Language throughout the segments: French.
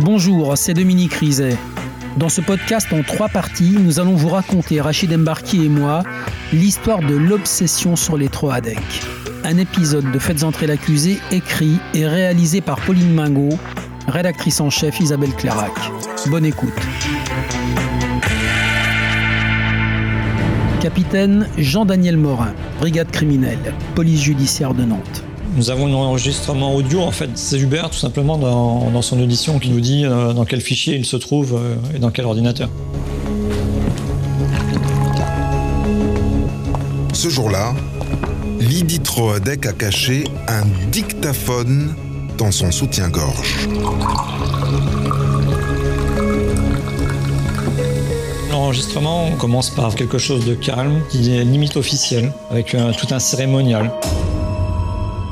Bonjour, c'est Dominique Rizet. Dans ce podcast en trois parties, nous allons vous raconter, Rachid Embarki et moi, l'histoire de l'obsession sur les Troadec. Un épisode de Faites entrer l'accusé écrit et réalisé par Pauline Mingot, rédactrice en chef Isabelle Clarac. Bonne écoute. Capitaine Jean-Daniel Morin, brigade criminelle, police judiciaire de Nantes. Nous avons un enregistrement audio, en fait, c'est Hubert tout simplement dans, son audition qui nous dit euh, dans quel fichier il se trouve euh, et dans quel ordinateur. Ce jour-là, Lydie Troadec a caché un dictaphone dans son soutien-gorge. L'enregistrement commence par quelque chose de calme, qui est limite officiel, avec tout un cérémonial.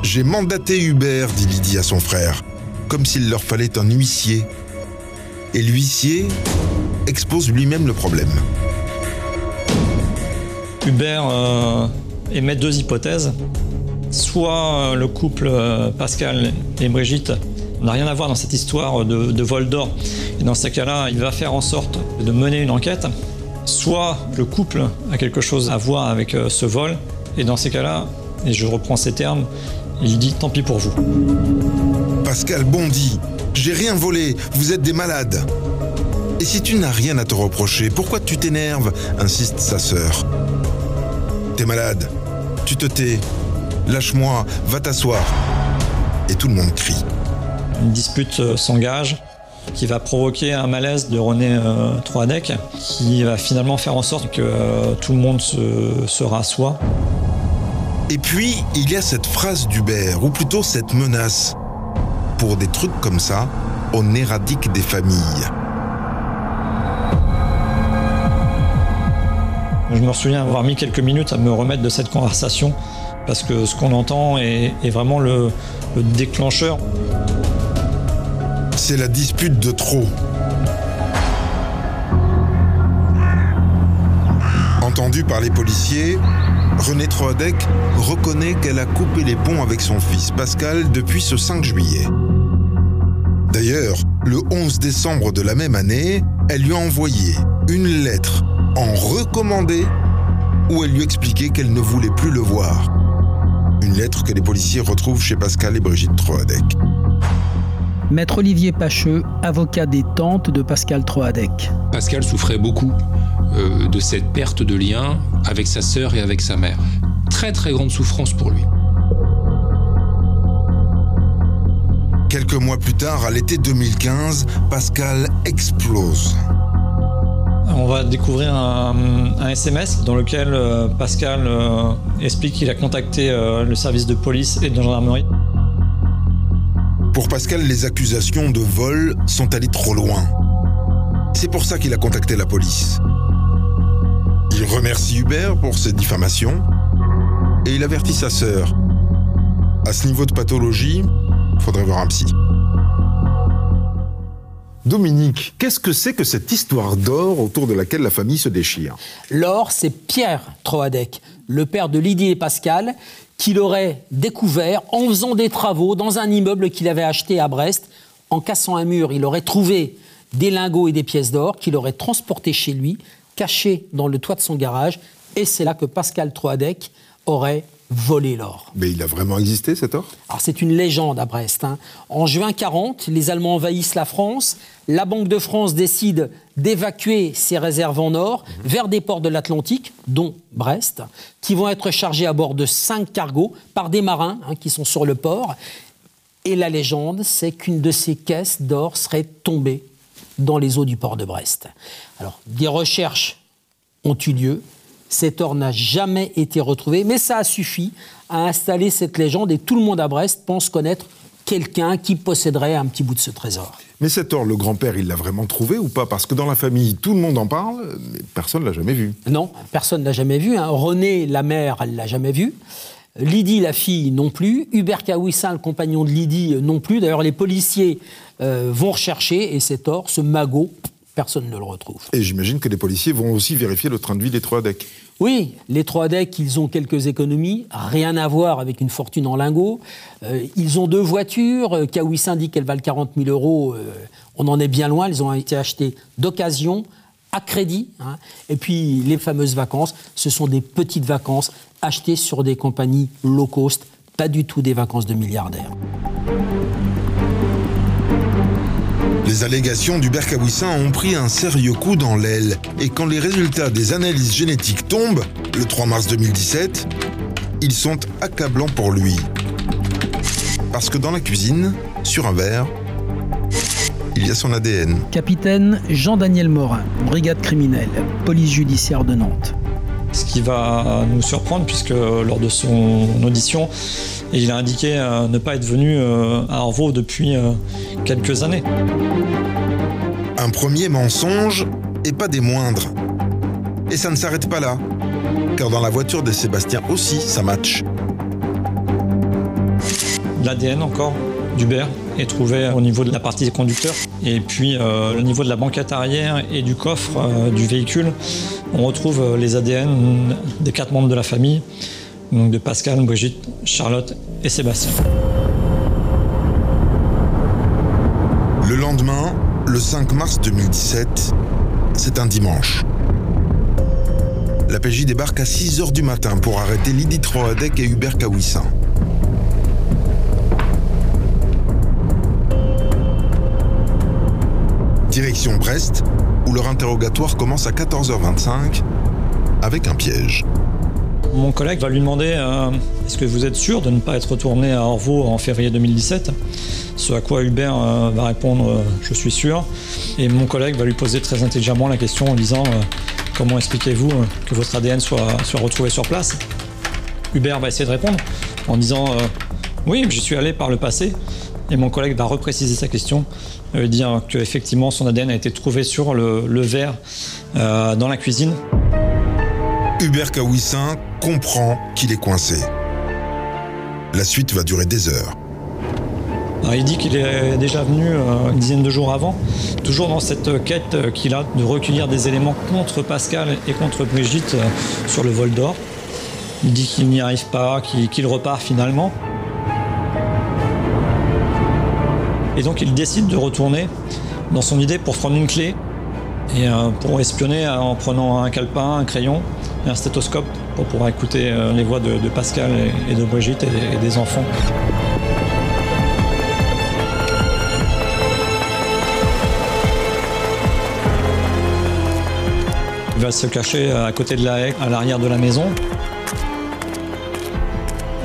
J'ai mandaté Hubert, dit Lydie à son frère, comme s'il leur fallait un huissier. Et l'huissier expose lui-même le problème. Hubert euh, émet deux hypothèses. Soit euh, le couple euh, Pascal et Brigitte n'a rien à voir dans cette histoire de, vol d'or. Et dans ce cas-là, il va faire en sorte de mener une enquête. Soit le couple a quelque chose à voir avec ce vol. Et dans ces cas-là, et je reprends ces termes, il dit tant pis pour vous. Pascal bondit. J'ai rien volé, vous êtes des malades. Et si tu n'as rien à te reprocher, pourquoi tu t'énerves? insiste sa sœur. T'es malade, tu te tais, lâche-moi, va t'asseoir. Et tout le monde crie. Une dispute euh, s'engage qui va provoquer un malaise de René euh, Troadec, qui va finalement faire en sorte que euh, tout le monde se, se rassoit. Et puis, il y a cette phrase d'Hubert, ou plutôt cette menace. Pour des trucs comme ça, on éradique des familles. Je me souviens avoir mis quelques minutes à me remettre de cette conversation, parce que ce qu'on entend est, vraiment le, le déclencheur. C'est la dispute de trop. Entendu par les policiers, René Troadec reconnaît qu'elle a coupé les ponts avec son fils Pascal depuis ce 5 juillet. D'ailleurs, le 11 décembre de la même année, elle lui a envoyé une lettre en recommandé où elle lui expliquait qu'elle ne voulait plus le voir. Une lettre que les policiers retrouvent chez Pascal et Brigitte Troadec. Maître Olivier Pacheux, avocat des tantes de Pascal Troadec. Pascal souffrait beaucoup euh, de cette perte de lien avec sa sœur et avec sa mère. Très très grande souffrance pour lui. Quelques mois plus tard, à l'été 2015, Pascal explose. On va découvrir un, SMS dans lequel euh, Pascal euh, explique qu'il a contacté le service de police et de gendarmerie. Pour Pascal, les accusations de vol sont allées trop loin. C'est pour ça qu'il a contacté la police. Il remercie Hubert pour ses diffamations et il avertit sa sœur. À ce niveau de pathologie, faudrait voir un psy. Dominique, qu'est-ce que c'est que cette histoire d'or autour de laquelle la famille se déchire? L'or, c'est Pierre Troadec, le père de Lydie et Pascal, qu'il aurait découvert en faisant des travaux dans un immeuble qu'il avait acheté à Brest. En cassant un mur, il aurait trouvé des lingots et des pièces d'or qu'il aurait transportés chez lui, cachés dans le toit de son garage. Et c'est là que Pascal Troadec aurait volé l'or. Mais il a vraiment existé cet or? Alors c'est une légende à Brest. Hein. En juin 40, les Allemands envahissent la France. La Banque de France décide d'évacuer ses réserves en or mhm. vers des ports de l'Atlantique, dont Brest, qui vont être chargés à bord de cinq cargos par des marins hein, qui sont sur le port. Et la légende, c'est qu'une de ces caisses d'or serait tombée dans les eaux du port de Brest. Alors, des recherches ont eu lieu. Cet or n'a jamais été retrouvé, mais ça a suffi à installer cette légende et tout le monde à Brest pense connaître quelqu'un qui posséderait un petit bout de ce trésor. Mais cet or, le grand-père, il l'a vraiment trouvé ou pas? Parce que dans la famille, tout le monde en parle, mais personne ne l'a jamais vu. Non, personne ne l'a jamais vu. Hein. René, la mère, elle l'a jamais vu. Lydie, la fille, non plus. Hubert Kawissin, le compagnon de Lydie, non plus. D'ailleurs, les policiers euh, vont rechercher et cet or, ce magot, personne ne le retrouve. Et j'imagine que les policiers vont aussi vérifier le train de vie des trois decks. Oui, les trois decks, ils ont quelques économies, rien à voir avec une fortune en lingots. Euh, ils ont deux voitures, Kawissin dit qu'elles valent 40 000 euros, euh, on en est bien loin, elles ont été achetées d'occasion, à crédit. hein. Et puis les fameuses vacances, ce sont des petites vacances achetées sur des compagnies low cost, pas du tout des vacances de milliardaires. Les allégations d'Hubert Kawissin ont pris un sérieux coup dans l'aile. Et quand les résultats des analyses génétiques tombent, le 3 mars 2017, ils sont accablants pour lui. Parce que dans la cuisine, sur un verre, il y a son ADN. Capitaine Jean-Daniel Morin, brigade criminelle, police judiciaire de Nantes. Ce qui va nous surprendre puisque lors de son audition, il a indiqué euh, ne pas être venu euh, à Orvaux depuis euh, quelques années. Un premier mensonge, et pas des moindres. Et ça ne s'arrête pas là. Car dans la voiture de Sébastien aussi, ça match. L'ADN encore d'Hubert? Est trouvé au niveau de la partie des conducteurs. Et puis euh, au niveau de la banquette arrière et du coffre euh, du véhicule, on retrouve euh, les ADN des quatre membres de la famille, donc de Pascal, Brigitte, Charlotte et Sébastien. Le lendemain, le 5 mars 2017, c'est un dimanche. La PJ débarque à 6h du matin pour arrêter Lydie Troadec et Hubert Kawissin. Direction Brest, où leur interrogatoire commence à 14h25 avec un piège. Mon collègue va lui demander euh, Est-ce que vous êtes sûr de ne pas être retourné à Orvaux en février 2017 Ce à quoi Hubert euh, va répondre euh, Je suis sûr. Et mon collègue va lui poser très intelligemment la question en disant Comment expliquez-vous que votre ADN soit, retrouvé sur place? Hubert va essayer de répondre en disant Oui, j'y suis allé par le passé. Et mon collègue va repréciser sa question, euh, dire qu'effectivement son ADN a été trouvé sur le, le verre euh, dans la cuisine. Hubert Kawissin comprend qu'il est coincé. La suite va durer des heures. Alors, il dit qu'il est déjà venu euh, une dizaine de jours avant, toujours dans cette quête qu'il a de recueillir des éléments contre Pascal et contre Brigitte euh, sur le vol d'or. Il dit qu'il n'y arrive pas, qu'il qu'il repart finalement. Et donc il décide de retourner dans son idée pour prendre une clé et euh, pour espionner euh, en prenant un calepin, un crayon et un stéthoscope pour pouvoir écouter euh, les voix de, Pascal et, de Brigitte et- des enfants. Il va se cacher à côté de la haie, à l'arrière de la maison.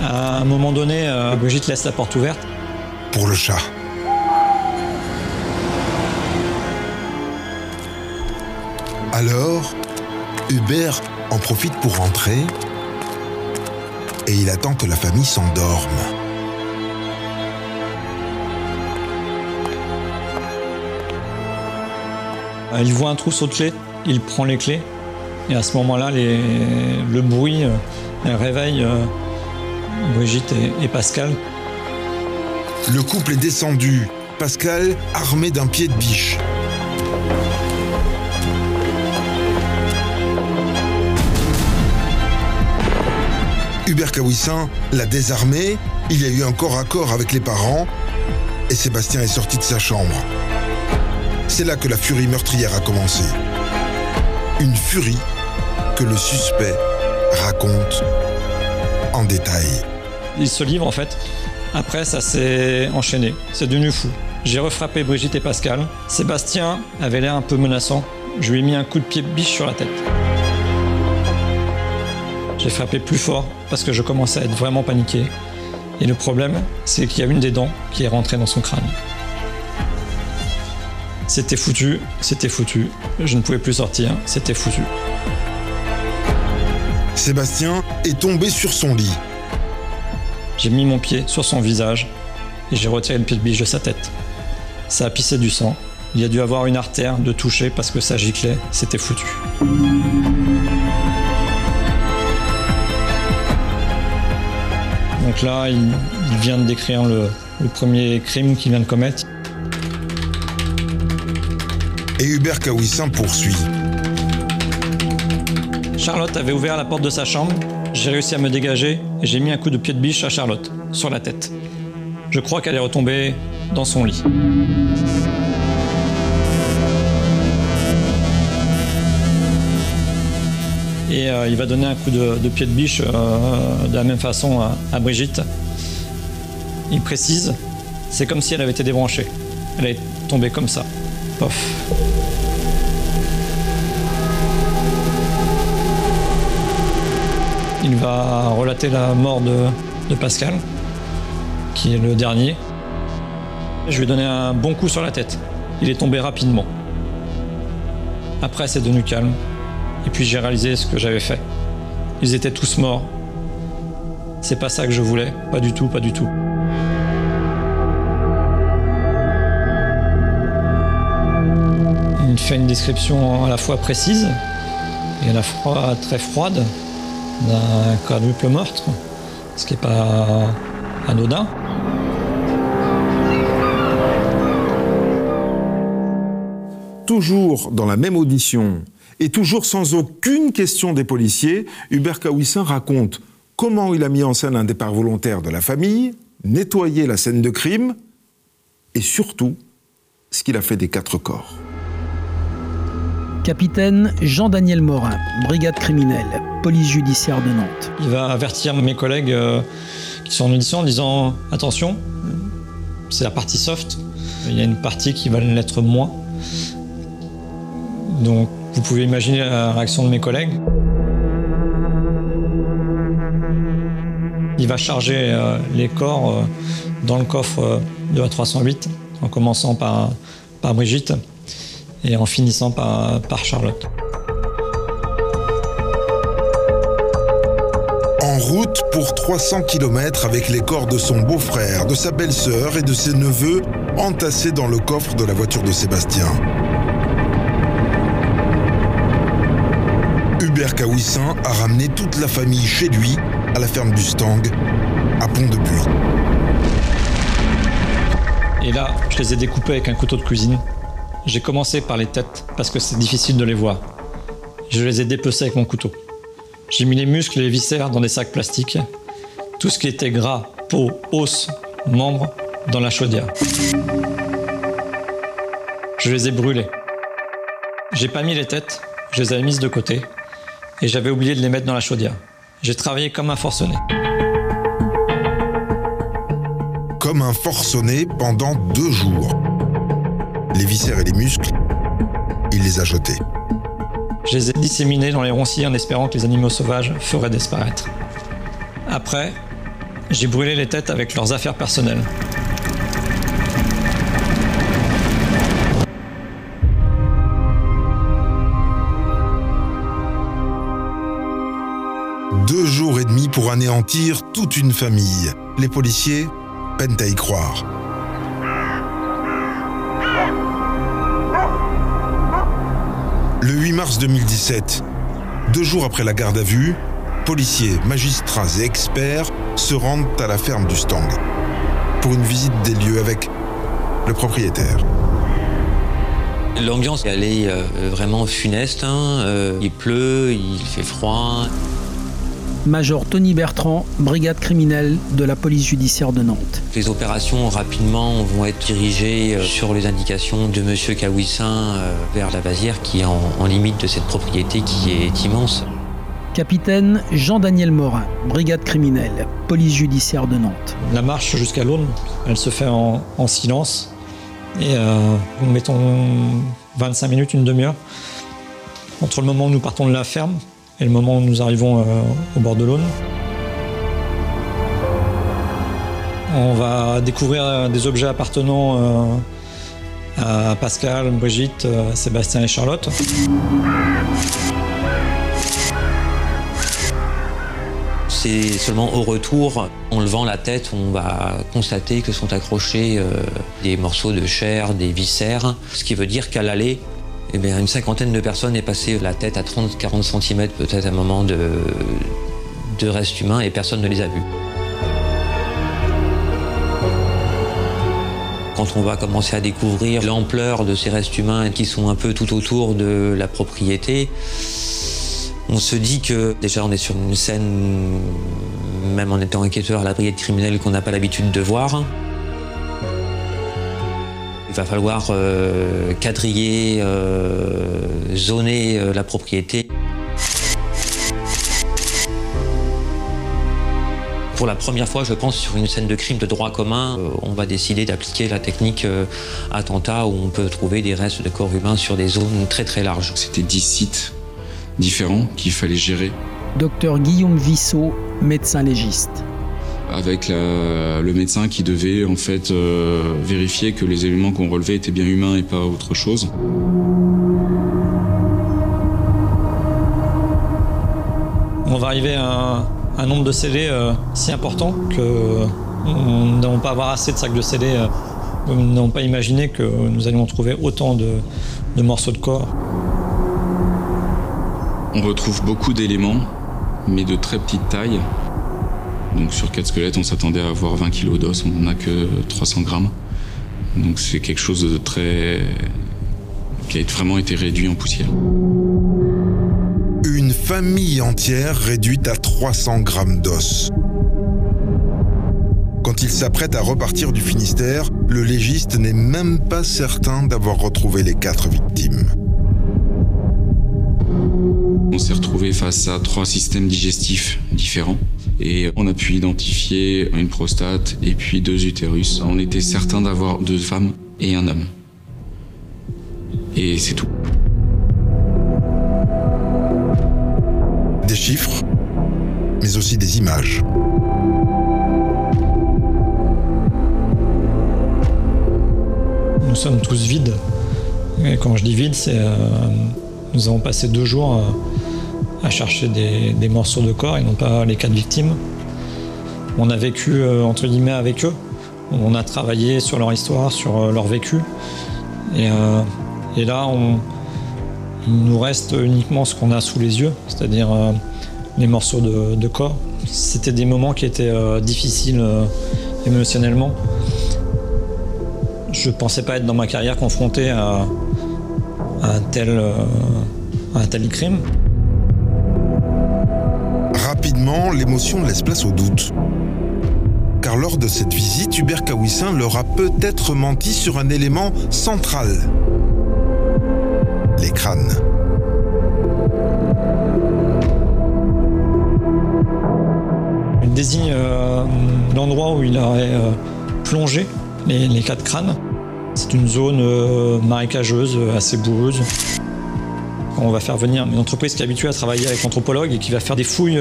À un moment donné, Brigitte laisse la porte ouverte. Pour le chat. Alors, Hubert en profite pour rentrer et il attend que la famille s'endorme. Euh, Il voit un trousseau de clés, il prend les clés. Et à ce moment-là, les- le bruit euh, réveille euh, Brigitte et Pascal. Le couple est descendu, Pascal armé d'un pied de biche. Hubert Kawissin l'a désarmé, il y a eu un corps à corps avec les parents, et Sébastien est sorti de sa chambre. C'est là que la furie meurtrière a commencé. Une furie que le suspect raconte en détail. Il se livre en fait. Après, ça s'est enchaîné. C'est devenu fou. J'ai refrappé Brigitte et Pascal. Sébastien avait l'air un peu menaçant. Je lui ai mis un coup de pied biche sur la tête. J'ai frappé plus fort parce que je commençais à être vraiment paniqué. Et le problème, c'est qu'il y a une des dents qui est rentrée dans son crâne. C'était foutu, c'était foutu. Je ne pouvais plus sortir, c'était foutu. Sébastien est tombé sur son lit. J'ai mis mon pied sur son visage et j'ai retiré le pied de biche de sa tête. Ça a pissé du sang. Il y a dû avoir une artère de toucher parce que ça giclait, c'était foutu. Donc là, il, il vient de décrire le, le premier crime qu'il vient de commettre. Et Hubert Kawissin poursuit. Charlotte avait ouvert la porte de sa chambre, j'ai réussi à me dégager et j'ai mis un coup de pied de biche à Charlotte, sur la tête. Je crois qu'elle est retombée dans son lit. Et euh, il va donner un coup de, pied de biche euh, de la même façon à, à Brigitte. Il précise, c'est comme si elle avait été débranchée. Elle est tombée comme ça. Pof. Il va relater la mort de, de Pascal, qui est le dernier. Je lui ai donné un bon coup sur la tête. Il est tombé rapidement. Après, c'est devenu calme. Et puis j'ai réalisé ce que j'avais fait. Ils étaient tous morts. C'est pas ça que je voulais. Pas du tout, pas du tout. Il fait une description à la fois précise et à la fois très froide d'un quadruple meurtre, ce qui n'est pas anodin. Toujours dans la même audition et toujours sans aucune question des policiers, Hubert Kawissin raconte comment il a mis en scène un départ volontaire de la famille, nettoyé la scène de crime et surtout ce qu'il a fait des quatre corps. Capitaine Jean-Daniel Morin, brigade criminelle, police judiciaire de Nantes. Il va avertir mes collègues euh, qui sont en audition en disant attention, c'est la partie soft. Il y a une partie qui va l'être moins. Donc vous pouvez imaginer la réaction de mes collègues. Il va charger euh, les corps euh, dans le coffre euh, de la 308, en commençant par, Brigitte et en finissant par, par Charlotte. En route pour 300 km avec les corps de son beau-frère, de sa belle-sœur et de ses neveux entassés dans le coffre de la voiture de Sébastien. Kawissin a ramené toute la famille chez lui, à la ferme du Stang, à Pont-de-Buis. Et là, je les ai découpés avec un couteau de cuisine. J'ai commencé par les têtes parce que c'est difficile de les voir. Je les ai dépecés avec mon couteau. J'ai mis les muscles et les viscères dans des sacs plastiques. Tout ce qui était gras, peau, os, membres, dans la chaudière. Je les ai brûlés. J'ai pas mis les têtes, je les avais mises de côté et j'avais oublié de les mettre dans la chaudière. J'ai travaillé comme un forcené. Comme un forcené pendant deux jours. Les viscères et les muscles, il les a jetés. Je les ai disséminés dans les ronces en espérant que les animaux sauvages feraient disparaître. Après, j'ai brûlé les têtes avec leurs affaires personnelles. Pour anéantir toute une famille. Les policiers peinent à y croire. Le 8 mars 2017, deux jours après la garde à vue, policiers, magistrats et experts se rendent à la ferme du Stang pour une visite des lieux avec le propriétaire. L'ambiance, est euh, vraiment funeste. hein. Euh, il pleut, il fait froid. Major Tony Bertrand, brigade criminelle de la police judiciaire de Nantes. Les opérations rapidement vont être dirigées euh, sur les indications de Monsieur Kawissin euh, vers la vasière qui est en, en limite de cette propriété qui est immense. Capitaine Jean-Daniel Morin, brigade criminelle, police judiciaire de Nantes. La marche jusqu'à l'Aune, elle se fait en, en silence. Et euh, mettons 25 minutes, une demi-heure, entre le moment où nous partons de la ferme et le moment où nous arrivons euh, au bord de l'Aune. On va découvrir euh, des objets appartenant euh, à Pascal, Brigitte, Sébastien et Charlotte. C'est seulement au retour, en levant la tête, on va constater que sont accrochés des morceaux de chair, des viscères, ce qui veut dire qu'à l'aller, eh une cinquantaine de personnes est passée la tête à 30-40 cm peut-être à un moment de, de restes humains et personne ne les a vus. Quand on va commencer à découvrir l'ampleur de ces restes humains qui sont un peu tout autour de la propriété, On se dit que déjà on est sur une scène, même en étant enquêteur à la brigade criminelle, qu'on n'a pas l'habitude de voir. Il va falloir euh, quadriller, euh, zoner euh, la propriété. Pour la première fois, je pense, sur une scène de crime de droit commun, euh, on va décider d'appliquer la technique euh, attentat où on peut trouver des restes de corps humains sur des zones très très larges. C'était 10 sites différents qu'il fallait gérer Docteur Guillaume Vissot, médecin légiste. Avec la- le médecin qui devait en fait euh, vérifier que les éléments qu'on relevait étaient bien humains et pas autre chose. On va arriver à un, un nombre de scellés euh, si important que nous n'allons pas avoir assez de sacs de scellés. euh, nous n'avons pas imaginé que nous allions trouver autant de, de morceaux de corps. On retrouve beaucoup d'éléments, mais de très petite taille. Donc sur quatre squelettes, on s'attendait à avoir 20 kilos d'os, on n'en a que 300 grammes. Donc c'est quelque chose de très... qui a vraiment été réduit en poussière. Une famille entière réduite à 300 grammes d'os. Quand il s'apprête à repartir du Finistère, le légiste n'est même pas certain d'avoir retrouvé les quatre victimes. S'est retrouvé face à trois systèmes digestifs différents et on a pu identifier une prostate et puis deux utérus. On était certain d'avoir deux femmes et un homme. Et c'est tout. Des chiffres, mais aussi des images. Nous sommes tous vides. Et quand je dis vide, c'est euh, nous avons passé deux jours euh, à chercher des, morceaux de corps et non pas les quatre victimes. On a vécu euh, entre guillemets avec eux. On a travaillé sur leur histoire, sur euh, leur vécu. Et, euh, là, il nous reste uniquement ce qu'on a sous les yeux, c'est-à-dire les morceaux de, corps. C'était des moments qui étaient difficiles émotionnellement. Je pensais pas être dans ma carrière confronté à, à un tel crime. L'émotion laisse place au doute. Car lors de cette visite, Hubert Kawissin leur a peut-être menti sur un élément central. Les crânes. Il désigne euh, l'endroit où il aurait euh, plongé les, quatre crânes. C'est une zone euh, marécageuse, assez boueuse. On va faire venir une entreprise qui est habituée à travailler avec l'anthropologue et qui va faire des fouilles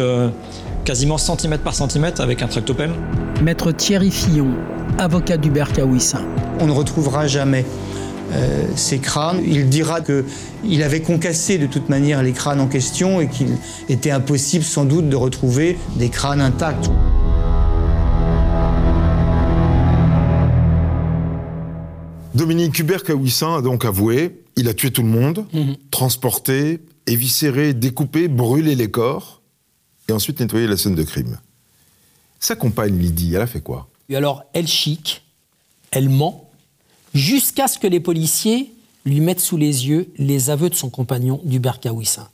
quasiment centimètre par centimètre avec un tractopelle. Maître Thierry Fillon, avocat d'Hubert Kawissin. On ne retrouvera jamais euh, ces crânes. Il dira qu'il avait concassé de toute manière les crânes en question et qu'il était impossible sans doute de retrouver des crânes intacts. Dominique Hubert Kawissin a donc avoué, il a tué tout le monde, transporté, éviscéré, découpé, brûlé les corps, et ensuite nettoyé la scène de crime. Sa compagne Lydie, elle a fait quoi? Alors, elle chic, elle ment, jusqu'à ce que les policiers lui mettent sous les yeux les aveux de son compagnon, Dubert Kawissin.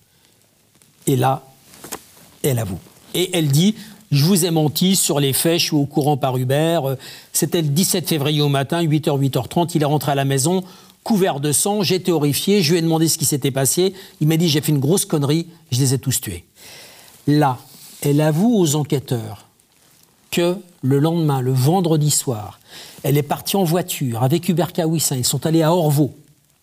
Et là, elle avoue. Et elle dit Je vous ai menti sur les faits, je suis au courant par Hubert. C'était le 17 février au matin, 8h, 8h30. Il est rentré à la maison, couvert de sang. J'étais horrifié. Je lui ai demandé ce qui s'était passé. Il m'a dit J'ai fait une grosse connerie, je les ai tous tués. Là, elle avoue aux enquêteurs que le lendemain, le vendredi soir, elle est partie en voiture avec Hubert Kawissin. Ils sont allés à Orvaux,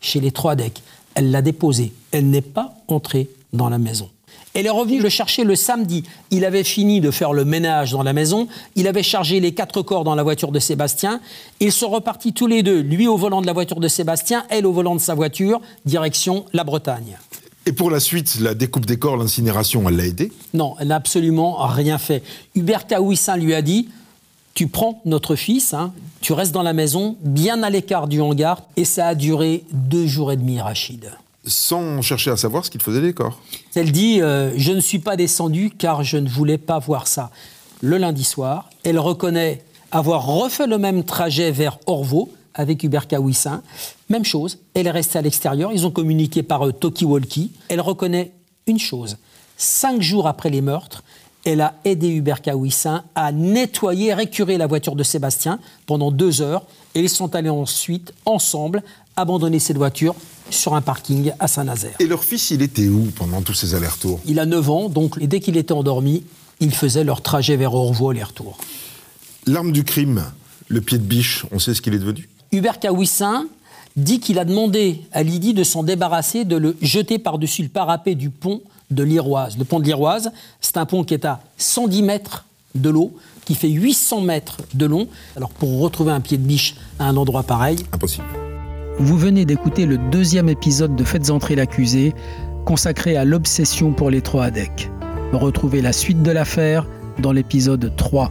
chez les Trois-Decs. Elle l'a déposé. Elle n'est pas entrée dans la maison. Elle est revenue le chercher le samedi. Il avait fini de faire le ménage dans la maison. Il avait chargé les quatre corps dans la voiture de Sébastien. Ils sont repartis tous les deux, lui au volant de la voiture de Sébastien, elle au volant de sa voiture, direction la Bretagne. Et pour la suite, la découpe des corps, l'incinération, elle l'a aidé Non, elle n'a absolument rien fait. Hubert Kawissin lui a dit Tu prends notre fils, hein, tu restes dans la maison, bien à l'écart du hangar, et ça a duré deux jours et demi, Rachid. Sans chercher à savoir ce qu'il faisait des corps. Elle dit euh, Je ne suis pas descendu car je ne voulais pas voir ça. Le lundi soir, elle reconnaît avoir refait le même trajet vers Orvaux avec Hubert Kawissin. Même chose, elle est restée à l'extérieur. Ils ont communiqué par euh, talkie-walkie. Elle reconnaît une chose cinq jours après les meurtres, elle a aidé Hubert Kawissin à nettoyer, récurer la voiture de Sébastien pendant deux heures. Et ils sont allés ensuite, ensemble, abandonner cette voiture sur un parking à Saint-Nazaire. Et leur fils, il était où pendant tous ces allers-retours? Il a 9 ans, donc dès qu'il était endormi, ils faisaient leur trajet vers Orvaux aller-retour. L'arme du crime, le pied de biche, on sait ce qu'il est devenu? Hubert Kawissin dit qu'il a demandé à Lydie de s'en débarrasser, de le jeter par-dessus le parapet du pont de l'Iroise. Le pont de l'Iroise, c'est un pont qui est à 110 mètres de l'eau, qui fait 800 mètres de long. Alors pour retrouver un pied de biche à un endroit pareil, Impossible. Vous venez d'écouter le deuxième épisode de Faites entrer l'accusé, consacré à l'obsession pour les Troadec. Retrouvez la suite de l'affaire dans l'épisode 3.